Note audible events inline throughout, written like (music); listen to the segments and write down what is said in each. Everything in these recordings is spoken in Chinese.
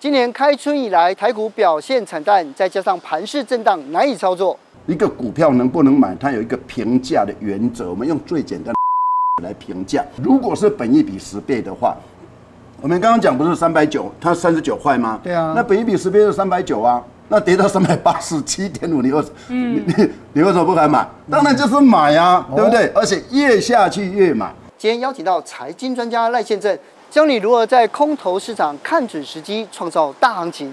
今年开春以来，台股表现惨淡，再加上盘势震荡，难以操作。一个股票能不能买，它有一个评价的原则。我们用最简单的 (laughs) 来评价。如果是本益比十倍的话，我们刚刚讲不是三百九，它三十九块吗？对啊。那本益比十倍是三百九啊，那跌到三百八十七点五，你为你你你为什么不敢买？当然就是买啊，对不对？而且越下去越买。今天邀请到财经专家赖宪政，教你如何在空头市场看准时机，创造大行情。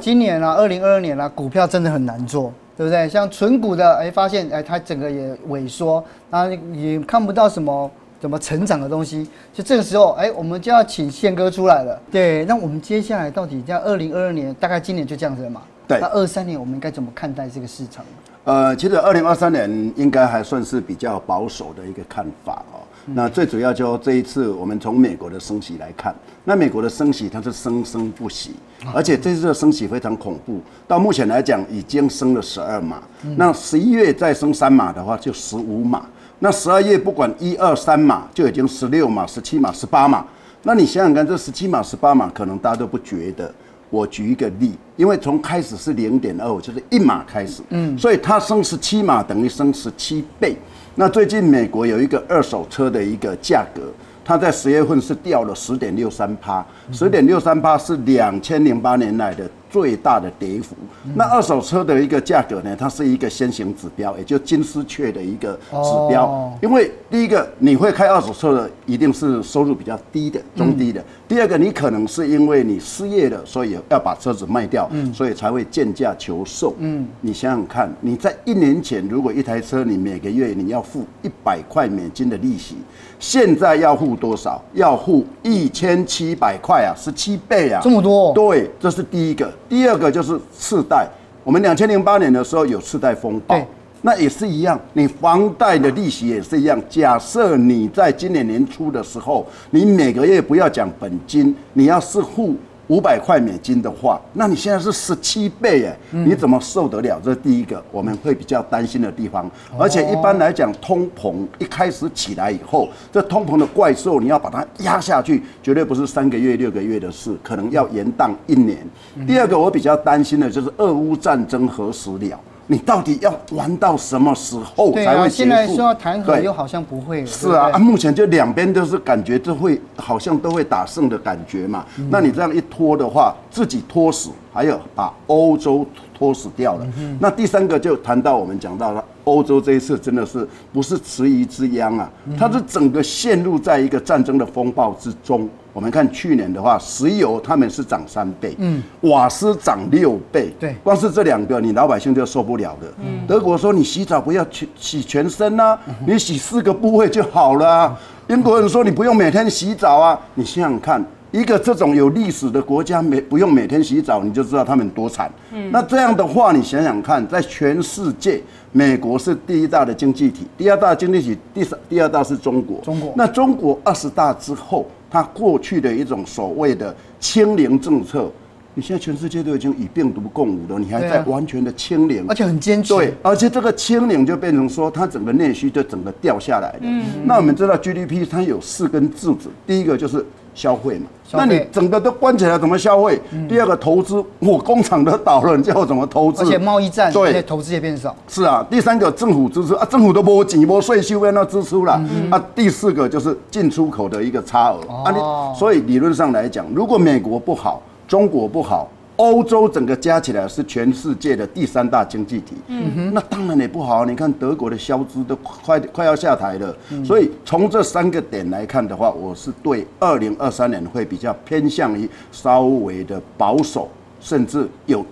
今年啊，二零二二年啊，股票真的很难做，对不对？像纯股的，哎，发现哎，它整个也萎缩，然后也看不到什么怎么成长的东西。就这个时候，哎，我们就要请宪哥出来了。对，那我们接下来到底在二零二二年，大概今年就这样子了嘛？对。那二三年我们应该怎么看待这个市场？呃，其实二零二三年应该还算是比较保守的一个看法哦。那最主要就这一次，我们从美国的升息来看，那美国的升息它是生生不息，而且这次的升息非常恐怖，到目前来讲已经升了十二码，那十一月再升三码的话就十五码，那十二月不管一二三码就已经十六码、十七码、十八码，那你想想看，这十七码、十八码可能大家都不觉得。我举一个例，因为从开始是零点二五，就是一码开始，嗯，所以它升十七码等于升十七倍。那最近美国有一个二手车的一个价格，它在十月份是掉了十点六三趴，十点六三趴是两千零八年来的最大的跌幅。那二手车的一个价格呢，它是一个先行指标，也就金丝雀的一个指标。因为第一个你会开二手车的，一定是收入比较低的、中低的。第二个，你可能是因为你失业了，所以要把车子卖掉，所以才会贱价求售。嗯，你想想看，你在一年前如果一台车你每个月你要付一百块美金的利息，现在要付多少？要付一千七百块啊，十七倍啊，这么多？对，这是第一个。第二个就是次贷，我们两千零八年的时候有次贷风暴，那也是一样，你房贷的利息也是一样。假设你在今年年初的时候，你每个月不要讲本金，你要是付。五百块美金的话，那你现在是十七倍哎，你怎么受得了？这是第一个我们会比较担心的地方。而且一般来讲，通膨一开始起来以后，这通膨的怪兽你要把它压下去，绝对不是三个月、六个月的事，可能要延宕一年。第二个我比较担心的就是俄乌战争何时了？你到底要玩到什么时候才会结束？现在说要谈和，又好像不会。是啊，啊，目前就两边都是感觉都会，好像都会打胜的感觉嘛。那你这样一拖的话，自己拖死，还有把欧洲拖死掉了。那第三个就谈到我们讲到了欧洲这一次真的是不是池鱼之殃啊？它是整个陷入在一个战争的风暴之中。我们看去年的话，石油他们是涨三倍，嗯，瓦斯涨六倍，对，光是这两个，你老百姓就受不了的。嗯，德国说你洗澡不要去洗全身呐、啊，你洗四个部位就好了、啊。英国人说你不用每天洗澡啊，你想想看，一个这种有历史的国家，每不用每天洗澡，你就知道他们多惨。嗯，那这样的话，你想想看，在全世界，美国是第一大的经济体，第二大经济体，第三第二大是中国。中国，那中国二十大之后。它过去的一种所谓的清零政策，你现在全世界都已经与病毒共舞了，你还在完全的清零，而且很坚持。对，而且这个清零就变成说，它整个内需就整个掉下来了。嗯，那我们知道 GDP 它有四根柱子，第一个就是消费嘛。那你整个都关起来，怎么消费？第二个投资，我工厂都倒了，你叫我怎么投资？而且贸易战，对，投资也变少。是啊，第三个政府支出啊，政府都拨钱，拨税收，变那支出了。啊，第四个就是进出口的一个差额啊，你所以理论上来讲，如果美国不好，中国不好。欧洲整个加起来是全世界的第三大经济体，嗯哼，那当然也不好。你看德国的消资都快快要下台了，所以从这三个点来看的话，我是对二零二三年会比较偏向于稍微的保守，甚至有，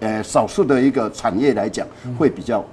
呃，少数的一个产业来讲会比较。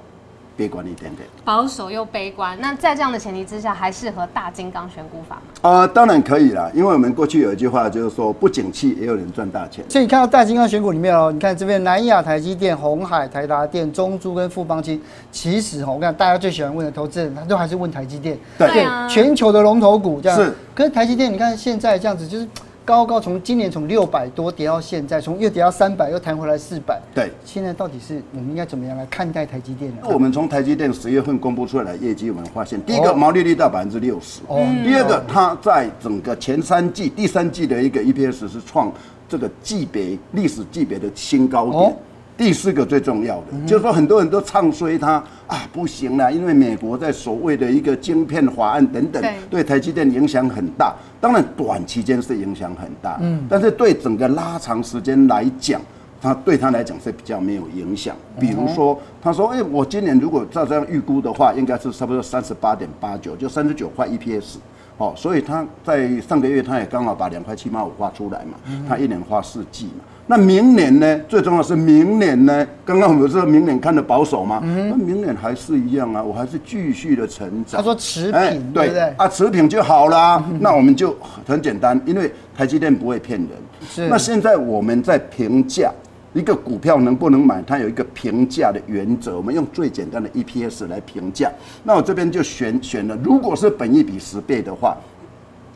悲观一点点，保守又悲观。那在这样的前提之下，还适合大金刚选股法吗？啊、呃，当然可以啦，因为我们过去有一句话，就是说不景气也有人赚大钱。所以你看到大金刚选股里面哦，你看这边南亚、台积电、红海、台达电、中珠跟富邦金，其实哦，我看大家最喜欢问的投资人，他都还是问台积电。对，对啊，全球的龙头股这样。是。可是台积电，你看现在这样子，就是高高从今年从六百多跌到现在，从又跌到三百，又弹回来四百。对，现在到底是我们应该怎么样来看待台积电呢？那我们从台积电十月份公布出来的业绩，我们发现，第一个毛利率到百分之六十，哦，第二个它在整个前三季、第三季的一个 EPS 是创这个季别历史季别的新高点。第四个最重要的，就是说很多人都唱衰它啊，不行了，因为美国在所谓的一个晶片法案等等，对台积电影响很大。当然短期间是影响很大，嗯，但是对整个拉长时间来讲，它对他来讲是比较没有影响。比如说，他说，哎，我今年如果照这样预估的话，应该是差不多三十八点八九，就三十九块 EPS。哦，所以他在上个月他也刚好把两块七毛五画出来嘛，他一年画四季嘛。那明年呢？最重要是明年呢？刚刚我们说明年看的保守吗？那明年还是一样啊，我还是继续的成长。他说持平，对不对？啊，持平就好啦。那我们就很简单，因为台积电不会骗人。是。那现在我们在评价一个股票能不能买，它有一个评价的原则。我们用最简单的 EPS 来评价。那我这边就选选了，如果是本益比十倍的话。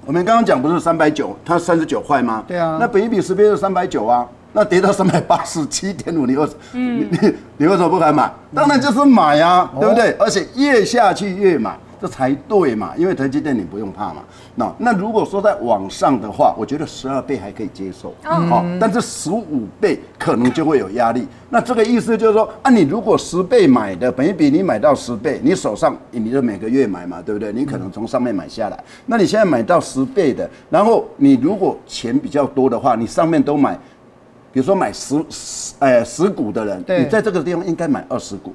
我们刚刚讲不是三百九，它三十九块吗？对啊。那本一比十倍是三百九啊，那跌到三百八十七点五，你为什你你你为什么不敢买？当然就是买啊，对不对？而且越下去越买。这才对嘛，因为台积电你不用怕嘛。那那如果说在往上的话，我觉得十二倍还可以接受，好、嗯，但是十五倍可能就会有压力。那这个意思就是说，啊，你如果十倍买的，本一比你买到十倍，你手上你就每个月买嘛，对不对？你可能从上面买下来。那你现在买到十倍的，然后你如果钱比较多的话，你上面都买，比如说买十十哎十股的人，你在这个地方应该买二十股，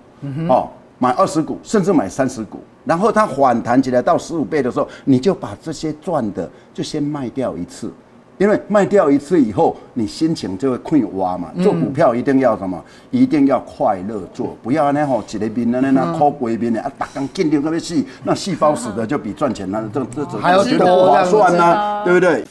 哦。买二十股，甚至买三十股，然后它反弹起来到十五倍的时候，你就把这些赚的就先卖掉一次，因为卖掉一次以后，你心情就会快挖嘛。做股票一定要什么？一定要快乐做，不要那吼一个面那那靠鬼面的啊，打刚见掉特别细，那细胞死的就比赚钱那这这这，还要觉得不划算呢，对不对？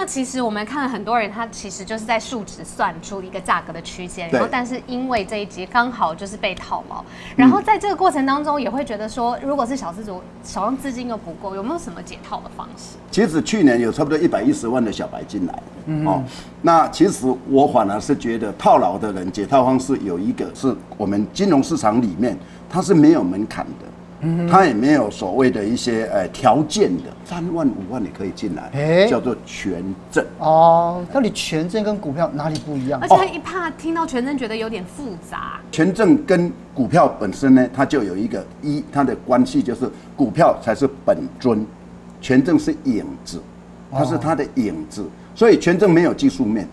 那其实我们看了很多人，他其实就是在数值算出一个价格的区间，然后但是因为这一集刚好就是被套牢，然后在这个过程当中也会觉得说，如果是小资族手上资金又不够，有没有什么解套的方式？其实去年有差不多一百一十万的小白进来，嗯，哦，那其实我反而是觉得套牢的人解套方式有一个是我们金融市场里面它是没有门槛的。他也没有所谓的一些呃条件的，三万五万你可以进来，欸、叫做权证哦。到底权证跟股票哪里不一样？而且他一怕听到权证，觉得有点复杂。权证跟股票本身呢，它就有一个一，它的关系就是股票才是本尊，权证是影子，它是它的影子，所以权证没有技术面。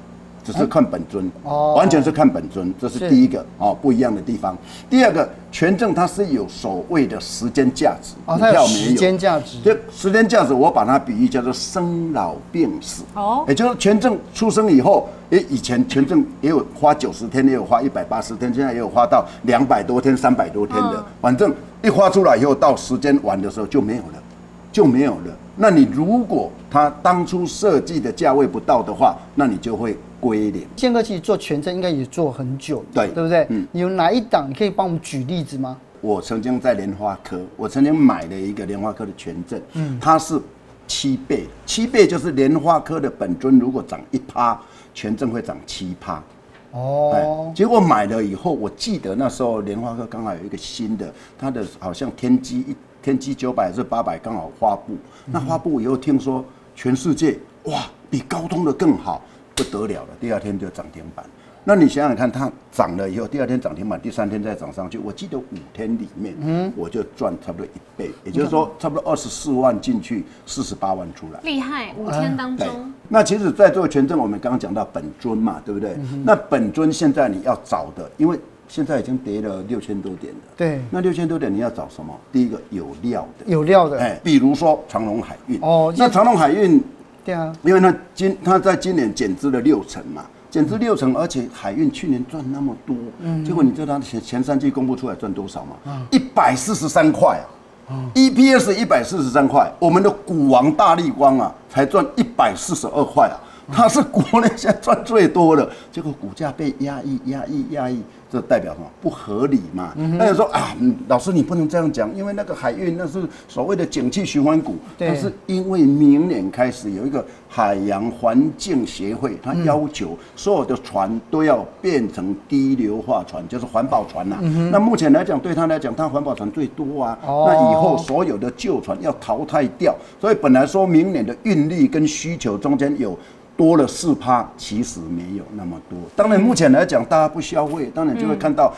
只是看本尊，哦，完全是看本尊，这是第一个哦，不一样的地方。第二个，权证它是有所谓的时间价值，股票没有时间价值。就时间价值，我把它比喻叫做生老病死。哦，也就是权证出生以后，诶，以前权证也有花九十天，也有花一百八十天，现在也有花到两百多天、三百多天的。反正一花出来以后，到时间完的时候就没有了，就没有了。那你如果它当初设计的价位不到的话，那你就会。归零。宪哥其实做权证应该也做很久，对对不对？嗯，你有哪一档？你可以帮我们举例子吗？我曾经在莲花科，我曾经买了一个莲花科的权证，嗯，它是七倍，七倍就是莲花科的本尊，如果涨一趴，权证会涨七趴。哦，结果买了以后，我记得那时候莲花科刚好有一个新的，它的好像天玑一天玑九百还是八百刚好发布，那发布以后听说全世界哇比高通的更好。不得了了，第二天就涨停板。那你想想看，它涨了以后，第二天涨停板，第三天再涨上去。我记得五天里面，嗯，我就赚差不多一倍，也就是说，差不多二十四万进去，四十八万出来。厉害，五天当中。那其实，在做权证，我们刚刚讲到本尊嘛，对不对？那本尊现在你要找的，因为现在已经跌了六千多点了。对。那六千多点你要找什么？第一个有料的。有料的。哎，比如说长隆海运。哦。那长隆海运。对啊，因为他今他在今年减资了六成嘛，减资六成，而且海运去年赚那么多，嗯，结果你知道他前前三季公布出来赚多少吗？一百四十三块啊，EPS 一百四十三块，我们的股王大力光啊，才赚一百四十二块啊，它是国内现在赚最多的，结果股价被压抑压抑压抑，这代表什么？不合理嘛？那有说啊，老师你不能这样讲，因为那个海运那是所谓的景气循环股。但是因为明年开始有一个海洋环境协会，它要求所有的船都要变成低硫化船，就是环保船呐、啊。那目前来讲，对他来讲，它环保船最多啊。那以后所有的旧船要淘汰掉，所以本来说明年的运力跟需求中间有。多了四趴，其实没有那么多。当然，目前来讲，大家不消费，当然就会看到。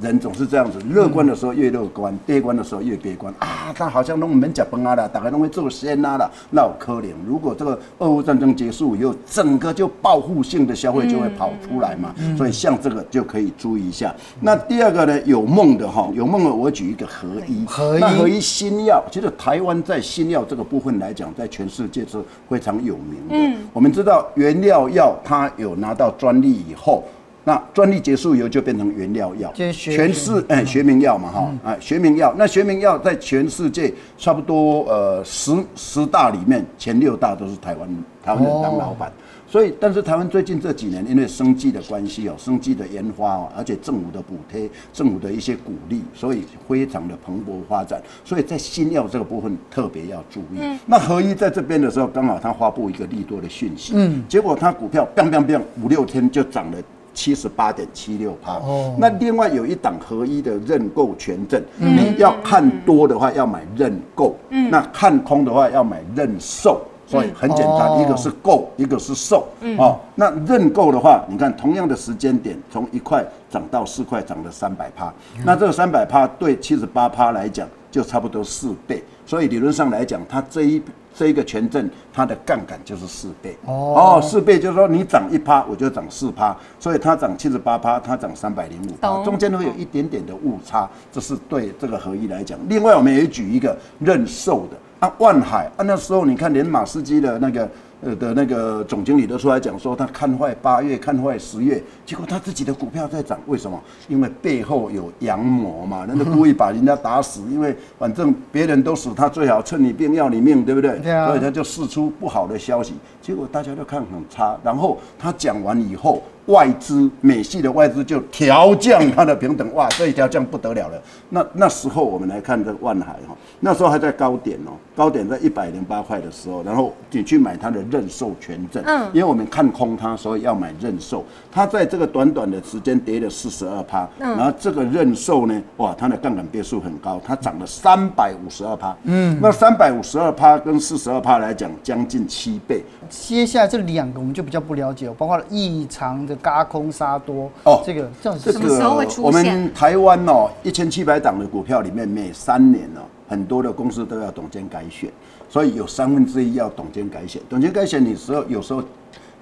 人总是这样子，乐观的时候越乐观，悲观的时候越悲观啊！他好像都没吃饭啊了，大概弄会做仙啊了，那好可怜。如果这个俄乌战争结束以后，整个就报复性的消费就会跑出来嘛，所以像这个就可以注意一下。那第二个呢，有梦的哈，有梦的，我举一个合一，合一，那合一新药，其实台湾在新药这个部分来讲，在全世界是非常有名的。嗯，我们知道原料药它有拿到专利以后。那专利结束以后就变成原料药，全是哎学名药嘛哈，哎学名药，那学名药在全世界差不多呃十十大里面前六大都是台湾台湾人当老板，所以但是台湾最近这几年因为生技的关系哦，生技的研发哦，而且政府的补贴，政府的一些鼓励，所以非常的蓬勃发展，所以在新药这个部分特别要注意。那合一在这边的时候，刚好他发布一个利多的讯息，嗯，结果他股票 biang biang 五六天就涨了。七十八点七六趴。哦，那另外有一档合一的认购权证，你要看多的话要买认购，嗯，那看空的话要买认售，所以很简单，一个是购，一个是售，哦，那认购的话，你看同样的时间点，从一块涨到四块，涨了三百趴，那这个三百趴对七十八趴来讲就差不多四倍，所以理论上来讲，它这一。这一个权证，它的杠杆就是四倍哦，四倍就是说你涨一趴，我就涨四趴，所以它涨七十八趴，它涨三百零五趴，中间会有一点点的误差，这是对这个合一来讲。另外，我们也举一个认售的啊，万海啊，那时候你看连马士基的那个。呃的那个总经理都出来讲说，他看坏八月，看坏十月，结果他自己的股票在涨，为什么？因为背后有阳谋嘛，人家 (laughs) 故意把人家打死，因为反正别人都死，他最好趁你病要你命，对不对？对啊。所以他就释出不好的消息，结果大家都看很差。然后他讲完以后。外资美系的外资就调降它的平等，哇，这一调降不得了了。那那时候我们来看这个万海哈，那时候还在高点哦，高点在一百零八块的时候，然后你去买它的认售权证，嗯，因为我们看空它，所以要买认售。它在这个短短的时间跌了四十二趴，然后这个认售呢，哇，它的杠杆倍数很高，它涨了三百五十二趴，嗯，那三百五十二趴跟四十二趴来讲，将近七倍。接下来这两个我们就比较不了解，包括异常的。轧空杀多哦，这个这什么时候会出现？我们台湾哦，一千七百档的股票里面，每三年哦，很多的公司都要董监改选，所以有三分之一要董监改选。董监改选，的时候有时候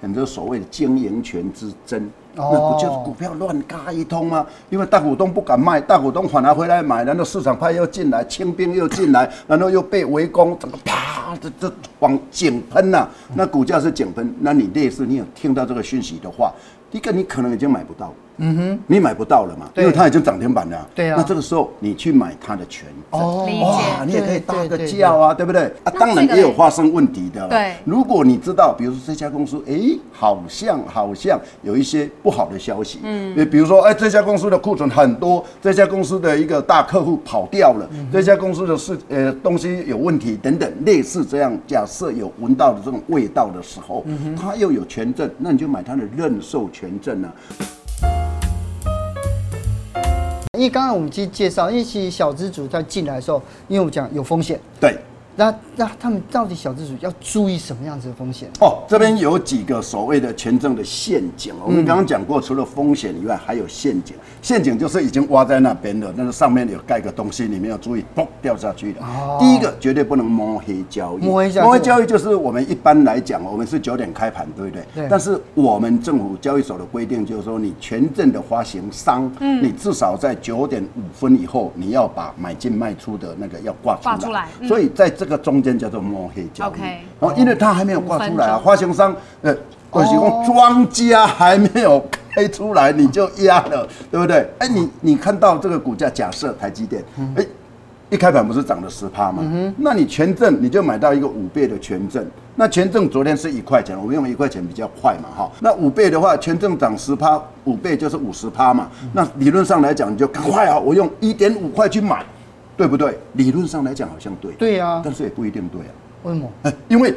很多所谓的经营权之争，那不就是股票乱嘎一通吗？因为大股东不敢卖，大股东反而回来买，然后市场派又进来，清兵又进来，然后又被围攻，整个啪，这这往井喷呐，那股价是井喷。那你类似你有听到这个讯息的话？一个你可能已经买不到，嗯哼，你买不到了嘛，因为它已经涨停板了，对啊，那这个时候你去买它的权证，哦，哇，你也可以搭个叫啊，对。不对？啊，当然也有发生问题的，对。如果你知道，比如说这家公司，哎，好像好像有一些不好的消息，嗯，比如说，哎，这家公司的库存很多，这家公司的一个大客户跑掉了，这家公司的事呃东西有问题等等，类似这样，假设有闻到的这种味道的时候，它又有权证，那你就买它的认售权。权证呢？因为刚刚我们去介绍，因为其实小资主在进来的时候，因为我们讲有风险，对。那那他们到底小资主要注意什么样子的风险？哦，这边有几个所谓的权证的陷阱。我们刚刚讲过，除了风险以外，还有陷阱。陷阱就是已经挖在那边了，但是上面有盖个东西，你们要注意，嘣掉下去的。哦。第一个绝对不能摸黑交易。摸黑交易。摸黑交易就是我们一般来讲，我们是九点开盘，对不对？对。但是我们政府交易所的规定就是说，你权证的发行商，嗯，你至少在九点五分以后，你要把买进卖出的那个要挂出来。挂出来。所以在这。这个中间叫做摸黑交易，哦，因为它还没有挂出来啊，发行商呃，或许说庄家还没有开出来，你就压了，对不对？哎，你你看到这个股价，假设台积电，哎，一开盘不是涨了十趴吗？嗯、那你权证你就买到一个五倍的权证。那权证昨天是一块钱，我们用一块钱比较快嘛，哈。那五倍的话，权证涨十趴，五倍就是五十趴嘛。嗯、那理论上来讲，你就赶快啊，我用一点五块去买，对不对？理论上来讲好像对。对呀、啊。但是也不一定对啊。为什么？哎，因为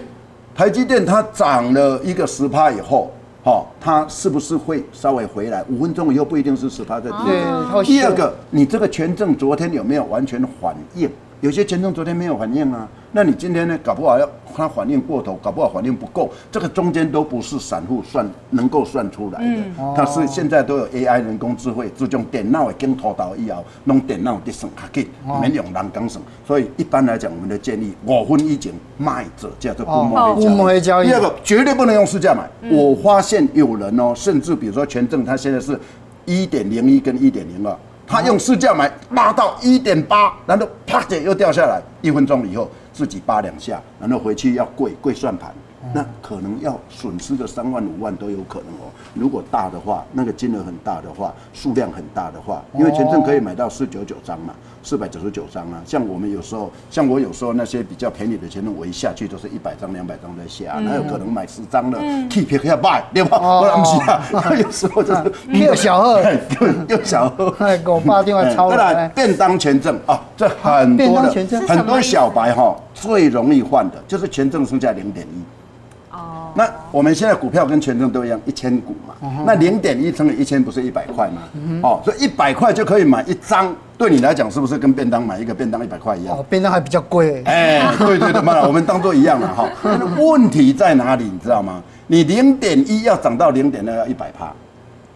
台积电它涨了一个十趴以后。哦，它是不是会稍微回来？五分钟以后不一定是十趴在跌。对，第二个，你这个权证昨天有没有完全反应？有些权证昨天没有反应啊。那你今天呢？搞不好要它反应过头，搞不好反应不够，这个中间都不是散户算能够算出来的。嗯、它是现在都有 AI 人工智慧，自从电脑已经拖到以后，弄电脑的省卡给，免用人工省。所以一般来讲，我们的建议五分以前卖者叫做不摸黑交易。第二个绝对不能用市价买。嗯、我发现有人哦，甚至比如说权证，它现在是一点零一跟一点零二，他用市价买拉到一点八，然后啪的又掉下来，一分钟以后。自己扒两下，然后回去要跪跪算盘，那可能要损失个三万五万都有可能哦。如果大的话，那个金额很大的话，数量很大的话，因为权证可以买到四九九张嘛，四百九十九张啊。像我们有时候，像我有时候那些比较便宜的权证，我一下去都是一百张、两百张在下，哪有可能买十张的？keep 下卖，对吧？不是啊，有时候就是又小贺，(laughs) 又小贺，(laughs) 哎，给我爸电话抄来。便当权证啊，这很多的很多小白哈。最容易换的就是权证剩下零点一，哦，那我们现在股票跟权证都一样，一千股嘛，嗯、那零点一乘以一千不是一百块吗？嗯、哦，所以一百块就可以买一张，对你来讲是不是跟便当买一个便当一百块一样？哦，便当还比较贵。哎，对对对，嘛我们当做一样了哈。(laughs) 问题在哪里？你知道吗？你零点一要涨到零点二要一百趴，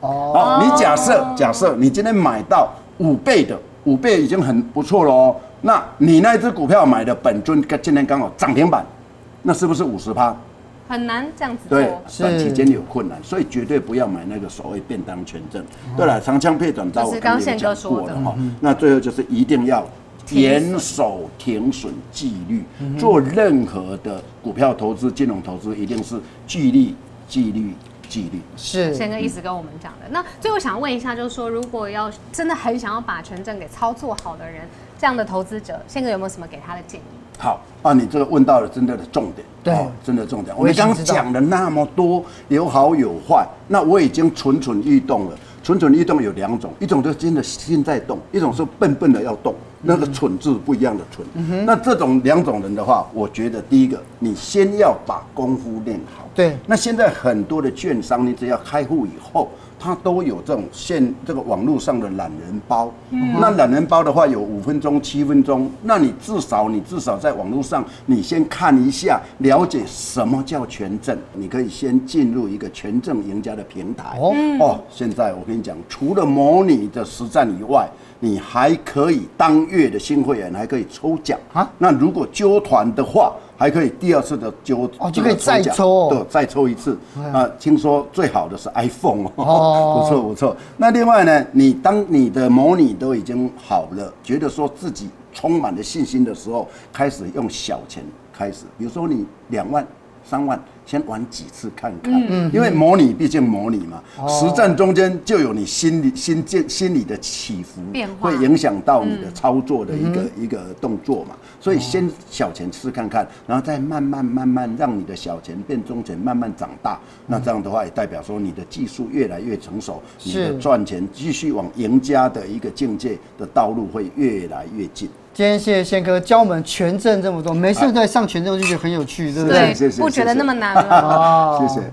哦，好，你假设假设你今天买到五倍的，五倍已经很不错了哦。那你那只股票买的本尊，今天刚好涨停板，那是不是五十趴？很难这样子做。对，短期间有困难，所以绝对不要买那个所谓便当权证。对了，长枪配短刀，我刚才讲过的哈。那最后就是一定要严守停损纪律，做任何的股票投资、金融投资，一定是纪律、纪律。纪律是先哥一直跟我们讲的。那最后想问一下，就是说，如果要真的很想要把权证给操作好的人，这样的投资者，宪哥有没有什么给他的建议？好啊，你这个问到了真的的重点，对，真的重点。我们刚刚讲了那么多，有好有坏，那我已经蠢蠢欲动了。蠢蠢欲动有两种，一种就是真的心在动，一种是笨笨的要动。那个蠢字不一样的蠢。嗯、哼那这种两种人的话，我觉得第一个，你先要把功夫练好。对。那现在很多的券商，你只要开户以后。它都有这种现这个网络上的懒人包，嗯、那懒人包的话有五分钟、七分钟，那你至少你至少在网络上你先看一下，了解什么叫权证，你可以先进入一个权证赢家的平台。哦，哦，现在我跟你讲，除了模拟的实战以外，你还可以当月的新会员还可以抽奖啊。那如果揪团的话。还可以第二次的揪哦，就可以再抽，对，再抽一次啊！听说最好的是 iPhone 哦，(laughs) 不错不错。那另外呢，你当你的模拟都已经好了，觉得说自己充满了信心的时候，开始用小钱开始，比如说你两万、三万。先玩几次看看，嗯因为模拟毕竟模拟嘛，实战中间就有你心理、心境、心理的起伏变化，会影响到你的操作的一个一个动作嘛。所以先小钱试看看，然后再慢慢慢慢让你的小钱变中钱，慢慢长大。那这样的话也代表说你的技术越来越成熟，你的赚钱继续往赢家的一个境界的道路会越来越近。今天谢谢宪哥教我们权证这么多，每次在上权证就觉得很有趣，对不对？对，不觉得那么难了。谢谢。